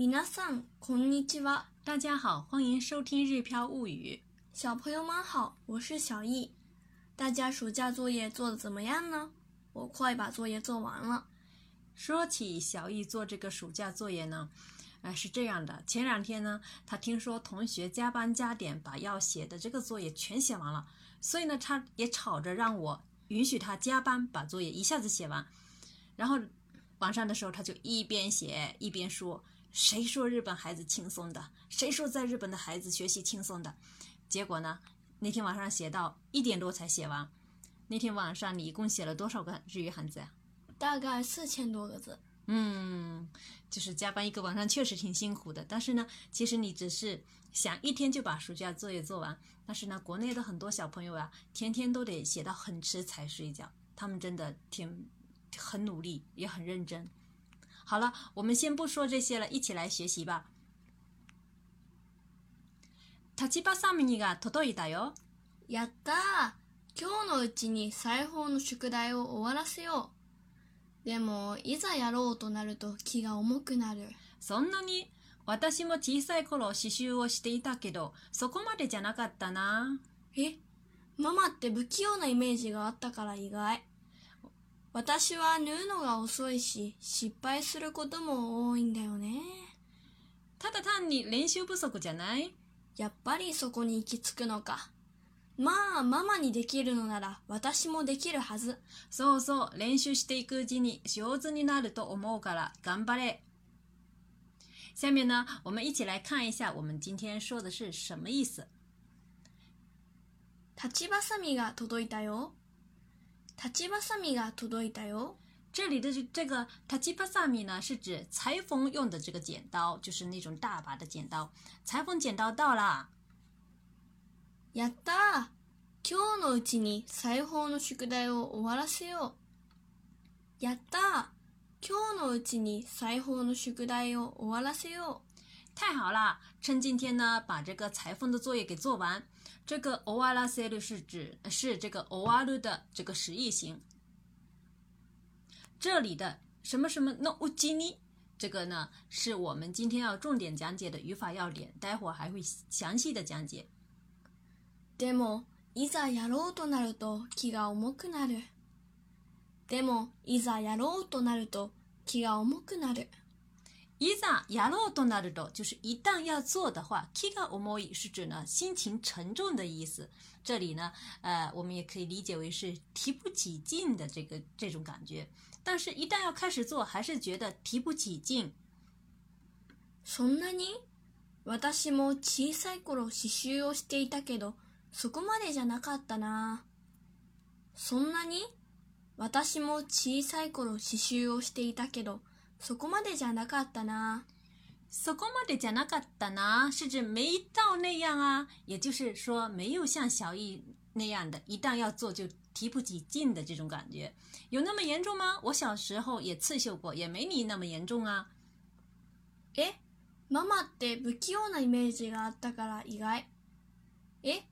米ん、桑ん尼基瓦，大家好，欢迎收听《日飘物语》。小朋友们好，我是小易。大家暑假作业做的怎么样呢？我快把作业做完了。说起小易做这个暑假作业呢，哎，是这样的，前两天呢，他听说同学加班加点把要写的这个作业全写完了，所以呢，他也吵着让我允许他加班把作业一下子写完。然后晚上的时候，他就一边写一边说。谁说日本孩子轻松的？谁说在日本的孩子学习轻松的？结果呢？那天晚上写到一点多才写完。那天晚上你一共写了多少个日语汉字啊？大概四千多个字。嗯，就是加班一个晚上，确实挺辛苦的。但是呢，其实你只是想一天就把暑假作业做完。但是呢，国内的很多小朋友啊，天天都得写到很迟才睡觉。他们真的挺很努力，也很认真。好了，我们先不说这些了，一起来学习吧。立場サムニが届いたよ。やったー今日のうちに裁縫の宿題を終わらせよう。でも、いざやろうとなると気が重くなる。そんなに私も小さい頃刺繍をしていたけど、そこまでじゃなかったな。えママって不器用なイメージがあったから意外。私は縫うのが遅いし、失敗することも多いんだよね。ただ単に練習不足じゃないやっぱりそこに行き着くのか。まあ、ママにできるのなら私もできるはず。そうそう、練習していくうちに上手になると思うから頑張れ。下面呢，我们一起来看一下我们今天说的是什么意思。立ちばさみが届いたよ。タキパサミが届いたよ。这里的这个タキパサミ呢，是指裁缝用的这个剪刀，就是那种大把的剪刀。裁缝剪刀到了。やった。今日のうちに裁縫の宿題を終わらせよう。やった。今日のうちに裁縫の宿題を終わらせよう。太好了，趁今天呢，把这个裁缝的作业给做完。这个オワラセル是指是这个オワル的这个实义形。这里的什么什么ノウジニ这个呢，是我们今天要重点讲解的语法要点，待会儿还会详细的讲解。でもいざやろうとなると気が重くなる。でもいざやろうとなると気が重くなる。いざやろうとなると，就是一旦要做的话，気が重い是指呢心情沉重的意思。这里呢，呃，我们也可以理解为是提不起劲的这个这种感觉。但是，一旦要开始做，还是觉得提不起劲。そんなに？私も小さい頃刺繍をしていたけど、そこまでじゃなかったな。そんなに？私も小さい頃刺繍をしていたけど。そこまでじゃなかったな。そこまでじゃなかったな，是指没到那样啊，也就是说没有像小一那样的，一旦要做就提不起劲的这种感觉，有那么严重吗？我小时候也刺绣过，也没你那么严重啊。え、ママって不器用なイメージがあったから意外。え、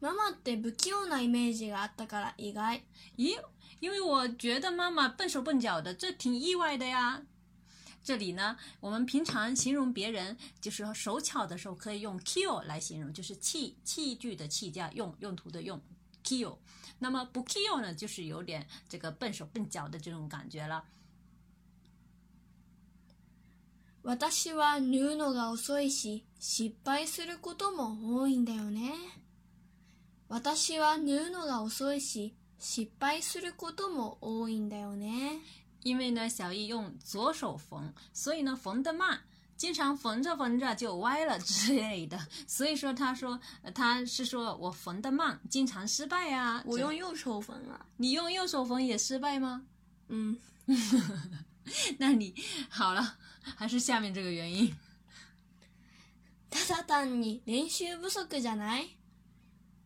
ママって不器用なイメージがあったから意外。咦，因为我觉得妈妈笨手笨脚的，这挺意外的呀。这里呢，我们平常形容别人就是说手巧的时候，可以用 k i l l 来形容，就是器器具的“器”加用用途的“用”。k i l l 那么不 k i l l 呢，就是有点这个笨手笨脚的这种感觉了。私は縫うのが遅いし失敗することも多いんだよね。私は縫うのが遅いし失敗することも多いんだよね。因为呢，小易用左手缝，所以呢缝得慢，经常缝着缝着就歪了之类的。所以说，他说他是说我缝得慢，经常失败啊。我用右手缝啊，你用右手缝也失败吗？嗯，那你好了，还是下面这个原因？ただ単に練習不足じゃない。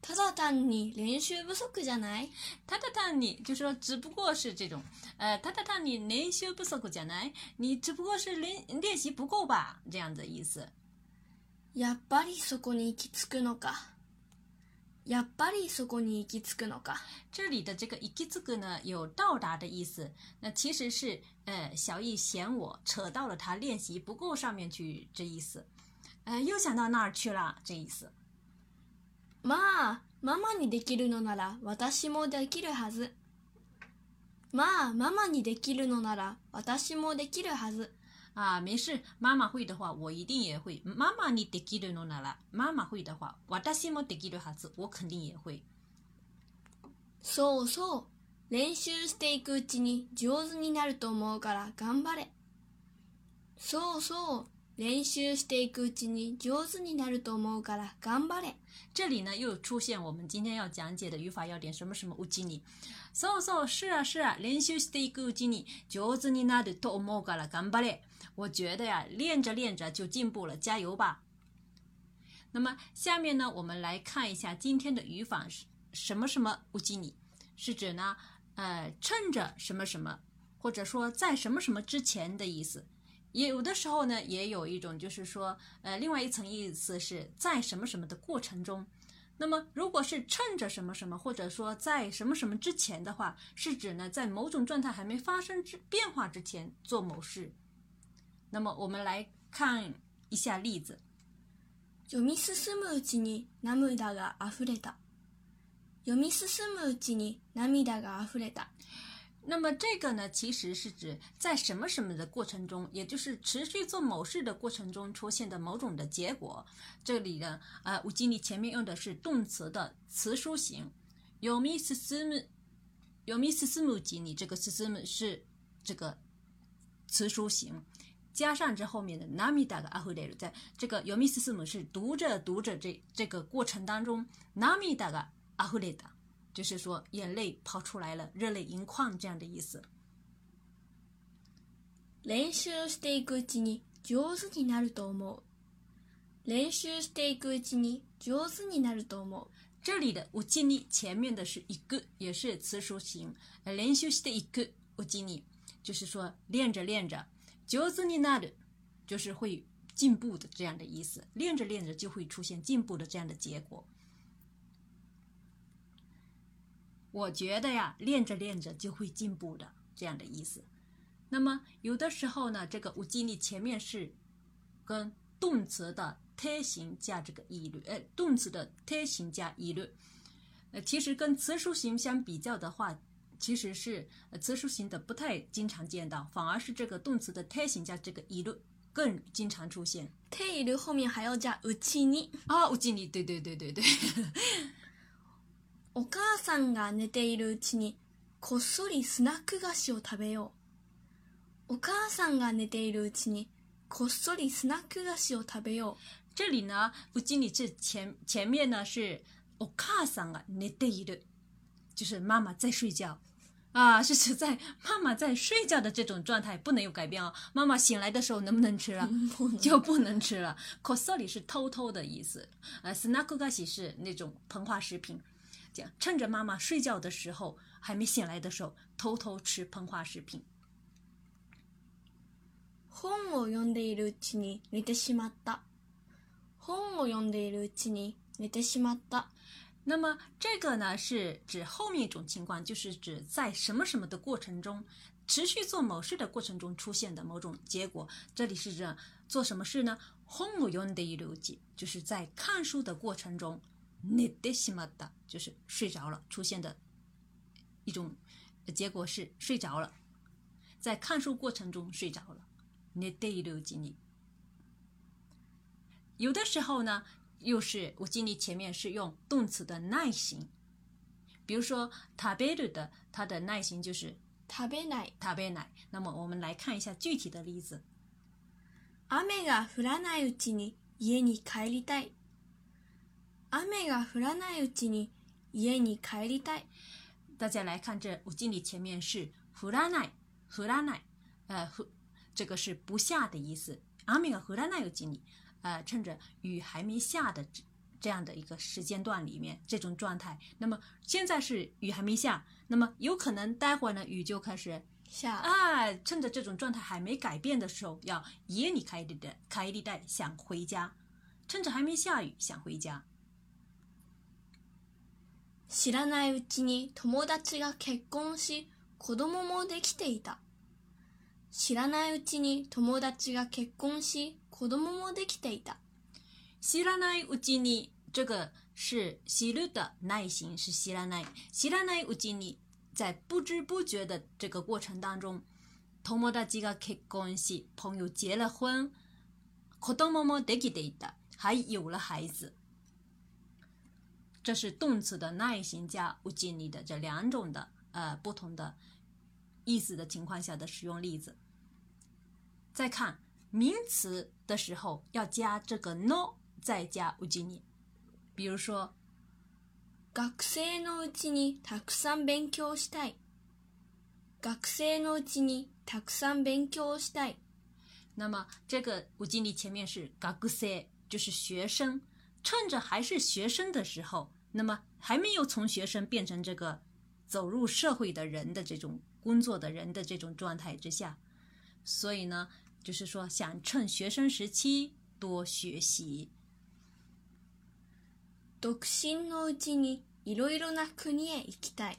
ただ単に練習不足じゃないただ単に就说只不过是这种，呃，ただ単に練習不足じゃない？你只不过是不够吧？这样的意思。やっぱりそこに行き着くのか。やっぱりそこに行き着くのか。这里的这个“行き着く”呢，有到达的意思。那其实是呃，小嫌我扯到了他不够上面去这意思。呃，又想到那儿去了这意思。まあ、ママにできるのなら私もできるはず。まあ、ママにできるのなら私もできるはず。あ、没事，妈妈会的话，我一定也会。ママにできるのなら、マ妈会的话，私もできるはず。我肯定也会。そうそう。練習していくうちに上手になると思うから頑張れ。そうそう。練習していくうちに上手になると思うから頑張れ。这里呢又出现我们今天要讲解的语法要点，什么什么うちに。そうそう，是啊是啊，練習していくうちに上手になると思うから頑張れ。我觉得呀，练着练着就进步了，加油吧。那么下面呢，我们来看一下今天的语法是什么什么うちに，是指呢，呃，趁着什么什么，或者说在什么什么之前的意思。也有的时候呢，也有一种就是说，呃，另外一层意思是在什么什么的过程中。那么，如果是趁着什么什么，或者说在什么什么之前的话，是指呢，在某种状态还没发生之变化之前做某事。那么，我们来看一下例子。読み進むうちに涙が溢れた。読み進むうちに涙が溢れた。那么这个呢，其实是指在什么什么的过程中，也就是持续做某事的过程中出现的某种的结果。这里呢，啊，我经理前面用的是动词的词书形，yomi ssumu，yomi s s u m 经理这个 s s u m 是这个词书形，加上这后面的 n 米 m i d a g 在这个 yomi s s u m 是读着读着这这个过程当中 n 米 m i d a ga t 就是说，眼泪跑出来了，热泪盈眶这样的意思。練習していくうちに上手になると思う。練習していくうちに上手になると思う。这里的我尽力前面的是一个，也是词数型。練習していく、我尽力，就是说练着练着上手你拿的，就是会进步的这样的意思。练着练着就会出现进步的这样的结果。我觉得呀，练着练着就会进步的，这样的意思。那么有的时候呢，这个无尽力前面是跟动词的特形加这个一律，呃，动词的特形加一律。呃，其实跟词书形相比较的话，其实是词书形的不太经常见到，反而是这个动词的特形加这个一律更经常出现。特一律后面还要加无机里啊，无尽力，对对对对对。お母さんが寝ているうちにこっそりスナック菓子を食べよう。お母さんが寝ているうちにこっそりスナック菓子を食べよう。这里呢，不仅仅是前前面呢是お母さんが寝ている，就是妈妈在睡觉啊，是在妈妈在睡觉的这种状态不能有改变哦。妈妈醒来的时候能不能吃了？就不能吃了。こっそり是偷偷的意思，呃，スナック菓子是那种膨化食品。趁着妈妈睡觉的时候，还没醒来的时候，偷偷吃膨化食品。本を読んでいるうちに寝てしまった。本を読んでいるうちに寝てしまった。那么这个呢，是指后面一种情况，就是指在什么什么的过程中，持续做某事的过程中出现的某种结果。这里是指做什么事呢？本を読んでいる间，就是在看书的过程中。寝てしまった，就是睡着了出现的一种结果是睡着了，在看书过程中睡着了。寝ているうちに。有的时候呢，又是我经历前面是用动词的耐心，比如说食べる的，它的耐心就是食べない，食べない。那么我们来看一下具体的例子。雨が降らないうちに家に帰りたい。雨大家来，看这前面是らない，呃，这个是不下的意思。雨らない有几里？呃，趁着雨还没下的这样的一个时间段里面，这种状态。那么现在是雨还没下，那么有可能待会呢雨就开始下。啊。趁着这种状态还没改变的时候，要家里开的带开的带想回家，趁着还没下雨想回家。知らないうちに友達が結婚し子供もできていた知らないうちに友達が結婚し子供もできていた知らないうちに这个是知る的内心是知らない知らないうちに在不知不觉的这个过程当中友達が結婚し朋友结了婚子供もできていた还有了孩子这是动词的耐形加 ujin 的这两种的呃不同的意思的情况下的使用例子。再看名词的时候，要加这个 no，再加 ujin。比如说，学生のうちにたくさん勉強したい。学生のうちにたくさん勉強したい。那么这个 ujin 前面是学生，趁着还是学生的时候。那么还没有从学生变成这个走入社会的人的这种工作的人的这种状态之下，所以呢，就是说想趁学生时期多学习。独身のうちにいろいろな国へ行きたい。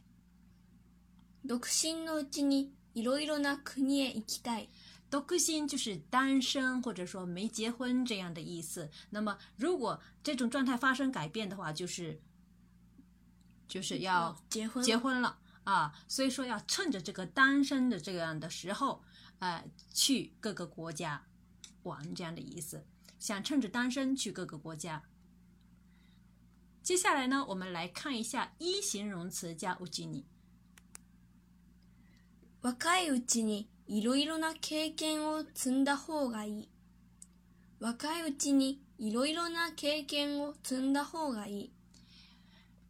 独身のうちにいろいろな国へ行きたい。独身就是单身或者说没结婚这样的意思。那么如果这种状态发生改变的话，就是。就是要结婚结婚了啊，所以说要趁着这个单身的这样的时候，呃，去各个国家玩这样的意思，想趁着单身去各个国家。接下来呢，我们来看一下一形容词加うちに。若いうちにいろいろな経験を積んだ方がいい。若いうちにいろいろな経験を積んだ方がいい。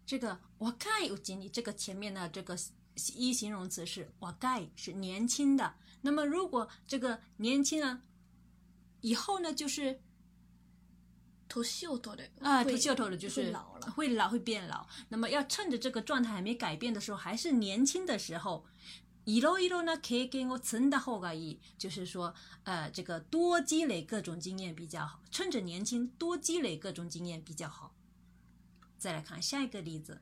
这个。我盖有经历，这个前面的这个一形容词是“我盖”是年轻的。那么，如果这个年轻人以后呢，就是秀的啊，秃秀头的，就是会老，会变老。那么，要趁着这个状态还没改变的时候，还是年轻的时候，一路一路呢，可以给我存的后个意，就是说，呃，这个多积累各种经验比较好，趁着年轻多积累各种经验比较好。再来看下一个例子。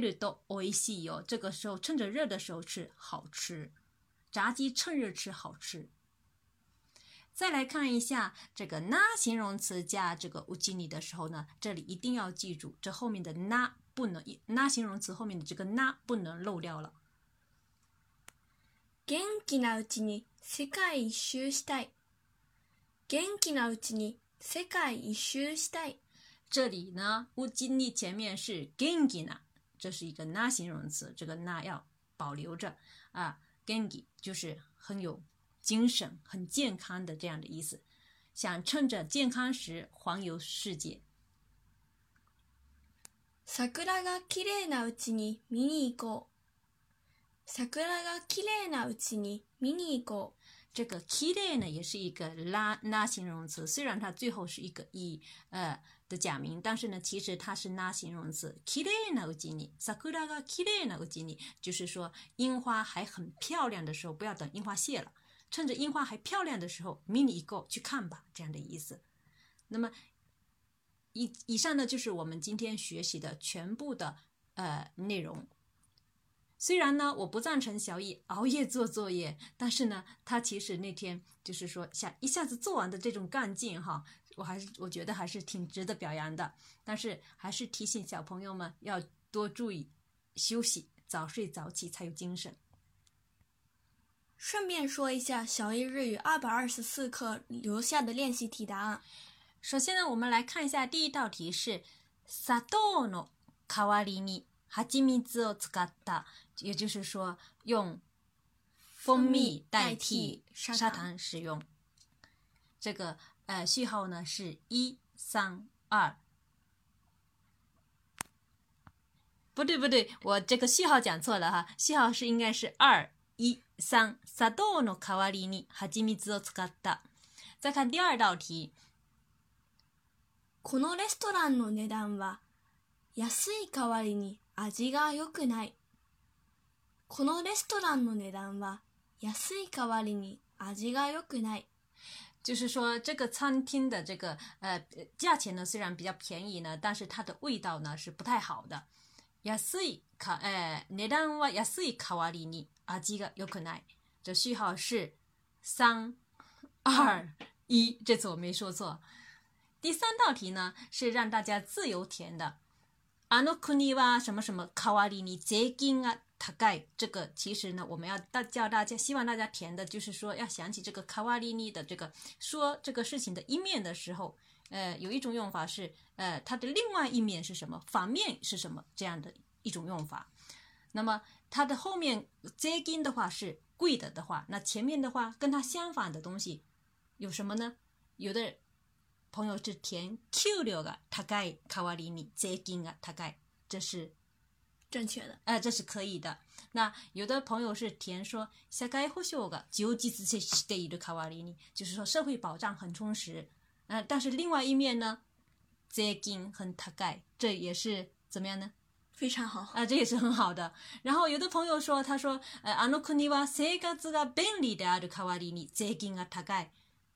ると美味しいよ。这个时候趁着热的时候吃好吃，炸鸡趁热吃好吃。再来看一下这个“那”形容词加这个“乌金尼”的时候呢，这里一定要记住，这后面的“那”不能“那”形容词后面的这个“那”不能漏掉了。元気なうちに世界一周したい。元気なうちに世界一周したい。这里呢，“乌金尼”前面是元気呢，这是一个那形容词，这个那要保留着啊。g e n g y 就是很有精神、很健康的这样的意思，想趁着健康时环游世界。桜が綺麗なうちに見に行こう。桜が綺麗なうちに見に行こう。这个 k i れい呢也是一个拉拉形容词，虽然它最后是一个 e 呃的假名，但是呢，其实它是拉形容词。k i d きれ那个ときにはさ k i d き i いな那个には，就是说樱花还很漂亮的时候，不要等樱花谢了，趁着樱花还漂亮的时候，m i n i go 去看吧，这样的意思。那么，以以上呢就是我们今天学习的全部的呃内容。虽然呢，我不赞成小艺熬夜做作业，但是呢，他其实那天就是说想一下子做完的这种干劲哈，我还是我觉得还是挺值得表扬的。但是还是提醒小朋友们要多注意休息，早睡早起才有精神。顺便说一下，小艺日语二百二十四课留下的练习题答案。首先呢，我们来看一下第一道题是砂糖の代わりに哈チ米兹を使った。也就是说，用蜂蜜代替砂糖使用。这个呃序号呢是一三二，不对不对，我这个序号讲错了哈，序号是应该是二一三。砂糖の代わりに蜂蜜を使った。再看第二道题，このレストランの値段は安い代わりに味が良くない。このレストランの値段は安い代わりに味が良くない。就是说，这个餐厅的这个呃价钱呢，虽然比较便宜呢，但是它的味道呢是不太好的。安いかえ値段は安い代わりに味が良くない。这序号是三二一，这次我没说错。第三道题呢是让大家自由填的。あの国は什么什么代わりに税金が大概这个，其实呢，我们要大教大家，希望大家填的就是说，要想起这个卡瓦利尼的这个说这个事情的一面的时候，呃，有一种用法是，呃，它的另外一面是什么？反面是什么？这样的一种用法。那么它的后面税金的话是贵的的话，那前面的话跟它相反的东西有什么呢？有的朋友是填 q 料的，高い卡ワリ尼税金啊，他盖，这是。正确的，哎，这是可以的。那有的朋友是填说 “sa ga hu xiu ge”，就只是些 s e ka w a i 就是说社会保障很充实。嗯，但是另外一面呢税金很大概，这也是怎么样呢？非常好，啊，这也是很好的。然后有的朋友说，他说：“呃，anu kun i wa se ga zha bing l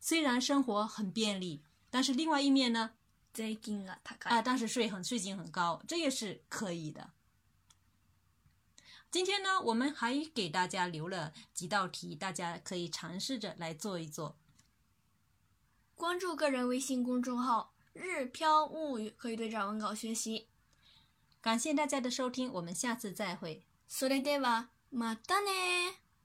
虽然生活很便利，但是另外一面呢税金啊，大概。n 啊，但是税很税金很高，这也是可以的。今天呢，我们还给大家留了几道题，大家可以尝试着来做一做。关注个人微信公众号“日飘物语”，可以对照文稿学习。感谢大家的收听，我们下次再会。それではまたね。